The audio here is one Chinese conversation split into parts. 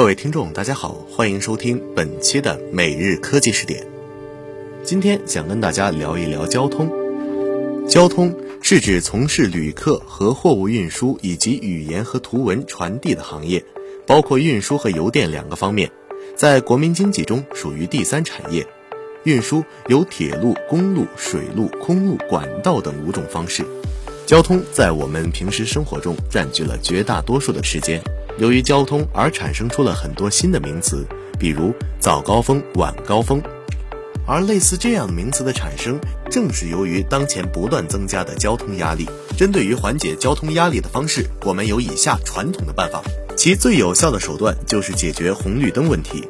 各位听众，大家好，欢迎收听本期的每日科技视点。今天想跟大家聊一聊交通。交通是指从事旅客和货物运输以及语言和图文传递的行业，包括运输和邮电两个方面，在国民经济中属于第三产业。运输有铁路、公路、水路、空路、管道等五种方式。交通在我们平时生活中占据了绝大多数的时间。由于交通而产生出了很多新的名词，比如早高峰、晚高峰。而类似这样的名词的产生，正是由于当前不断增加的交通压力。针对于缓解交通压力的方式，我们有以下传统的办法。其最有效的手段就是解决红绿灯问题。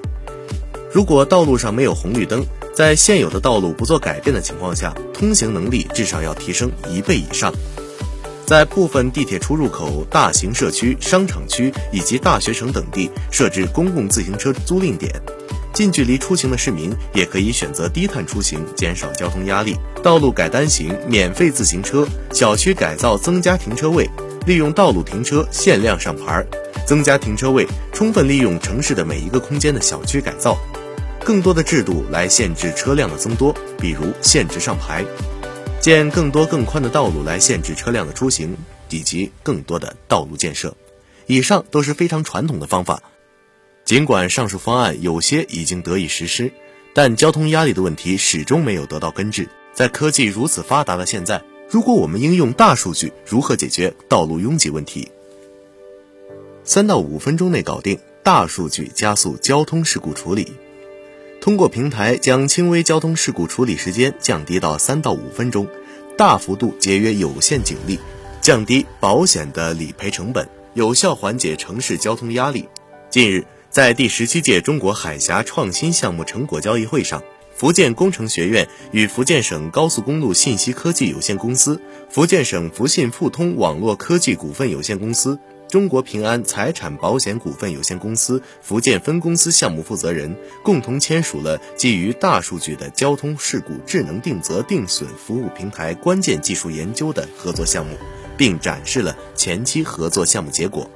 如果道路上没有红绿灯，在现有的道路不做改变的情况下，通行能力至少要提升一倍以上。在部分地铁出入口、大型社区、商场区以及大学城等地设置公共自行车租赁点，近距离出行的市民也可以选择低碳出行，减少交通压力。道路改单行、免费自行车、小区改造增加停车位，利用道路停车限量上牌，增加停车位，充分利用城市的每一个空间的小区改造，更多的制度来限制车辆的增多，比如限制上牌。建更多更宽的道路来限制车辆的出行，以及更多的道路建设。以上都是非常传统的方法。尽管上述方案有些已经得以实施，但交通压力的问题始终没有得到根治。在科技如此发达的现在，如果我们应用大数据，如何解决道路拥挤问题？三到五分钟内搞定，大数据加速交通事故处理。通过平台将轻微交通事故处理时间降低到三到五分钟，大幅度节约有限警力，降低保险的理赔成本，有效缓解城市交通压力。近日，在第十七届中国海峡创新项目成果交易会上，福建工程学院与福建省高速公路信息科技有限公司、福建省福信富通网络科技股份有限公司。中国平安财产保险股份有限公司福建分公司项目负责人共同签署了基于大数据的交通事故智能定责定损服务平台关键技术研究的合作项目，并展示了前期合作项目结果。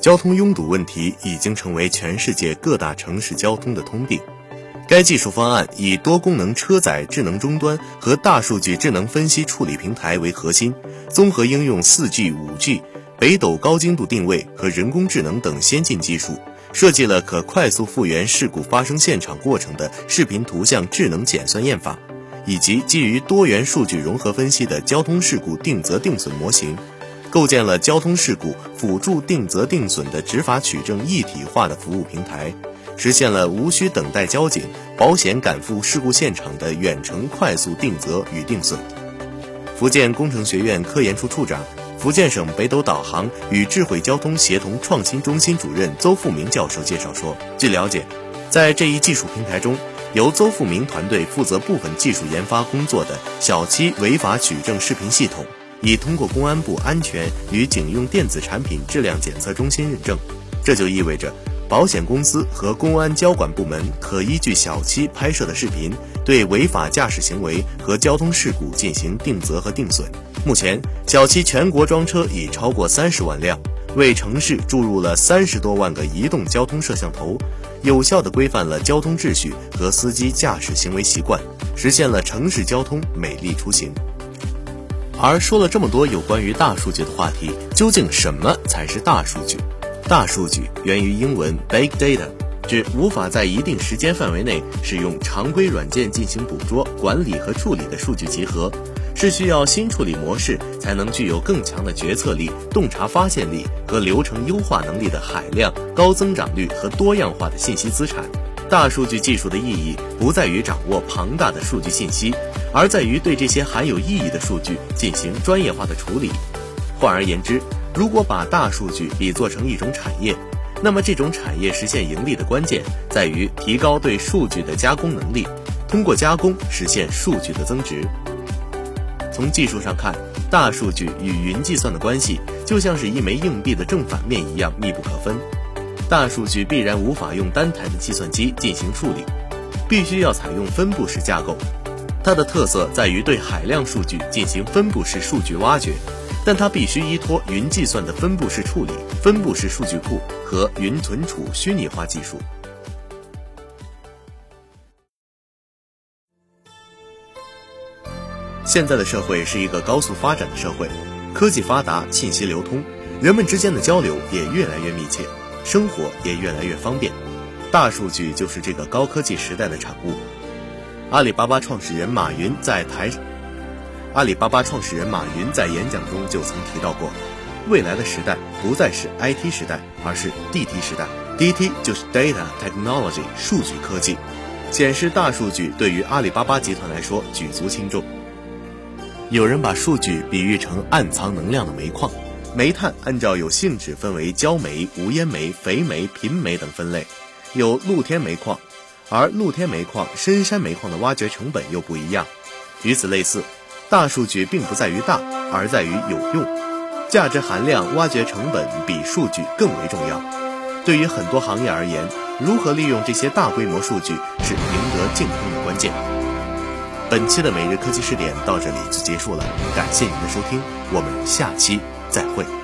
交通拥堵问题已经成为全世界各大城市交通的通病。该技术方案以多功能车载智能终端和大数据智能分析处理平台为核心，综合应用 4G、5G。北斗高精度定位和人工智能等先进技术，设计了可快速复原事故发生现场过程的视频图像智能检算验法，以及基于多元数据融合分析的交通事故定责定损模型，构建了交通事故辅助定责定损的执法取证一体化的服务平台，实现了无需等待交警、保险赶赴事故现场的远程快速定责与定损。福建工程学院科研处处长。福建省北斗导航与智慧交通协同创新中心主任邹富明教授介绍说，据了解，在这一技术平台中，由邹富明团队负责部分技术研发工作的小七违法取证视频系统，已通过公安部安全与警用电子产品质量检测中心认证。这就意味着，保险公司和公安交管部门可依据小七拍摄的视频，对违法驾驶行为和交通事故进行定责和定损。目前，小七全国装车已超过三十万辆，为城市注入了三十多万个移动交通摄像头，有效地规范了交通秩序和司机驾驶行为习惯，实现了城市交通美丽出行。而说了这么多有关于大数据的话题，究竟什么才是大数据？大数据源于英文 big data，指无法在一定时间范围内使用常规软件进行捕捉、管理和处理的数据集合。是需要新处理模式才能具有更强的决策力、洞察发现力和流程优化能力的海量、高增长率和多样化的信息资产。大数据技术的意义不在于掌握庞大的数据信息，而在于对这些含有意义的数据进行专业化的处理。换而言之，如果把大数据比作成一种产业，那么这种产业实现盈利的关键在于提高对数据的加工能力，通过加工实现数据的增值。从技术上看，大数据与云计算的关系就像是一枚硬币的正反面一样密不可分。大数据必然无法用单台的计算机进行处理，必须要采用分布式架构。它的特色在于对海量数据进行分布式数据挖掘，但它必须依托云计算的分布式处理、分布式数据库和云存储虚拟化技术。现在的社会是一个高速发展的社会，科技发达，信息流通，人们之间的交流也越来越密切，生活也越来越方便。大数据就是这个高科技时代的产物。阿里巴巴创始人马云在台，阿里巴巴创始人马云在演讲中就曾提到过，未来的时代不再是 IT 时代，而是 DT 时代。DT 就是 Data Technology 数据科技，显示大数据对于阿里巴巴集团来说举足轻重。有人把数据比喻成暗藏能量的煤矿，煤炭按照有性质分为焦煤、无烟煤、肥煤、贫煤等分类，有露天煤矿。而露天煤矿、深山煤矿的挖掘成本又不一样。与此类似，大数据并不在于大，而在于有用，价值含量、挖掘成本比数据更为重要。对于很多行业而言，如何利用这些大规模数据是赢得竞争的关键。本期的每日科技视点到这里就结束了，感谢您的收听，我们下期再会。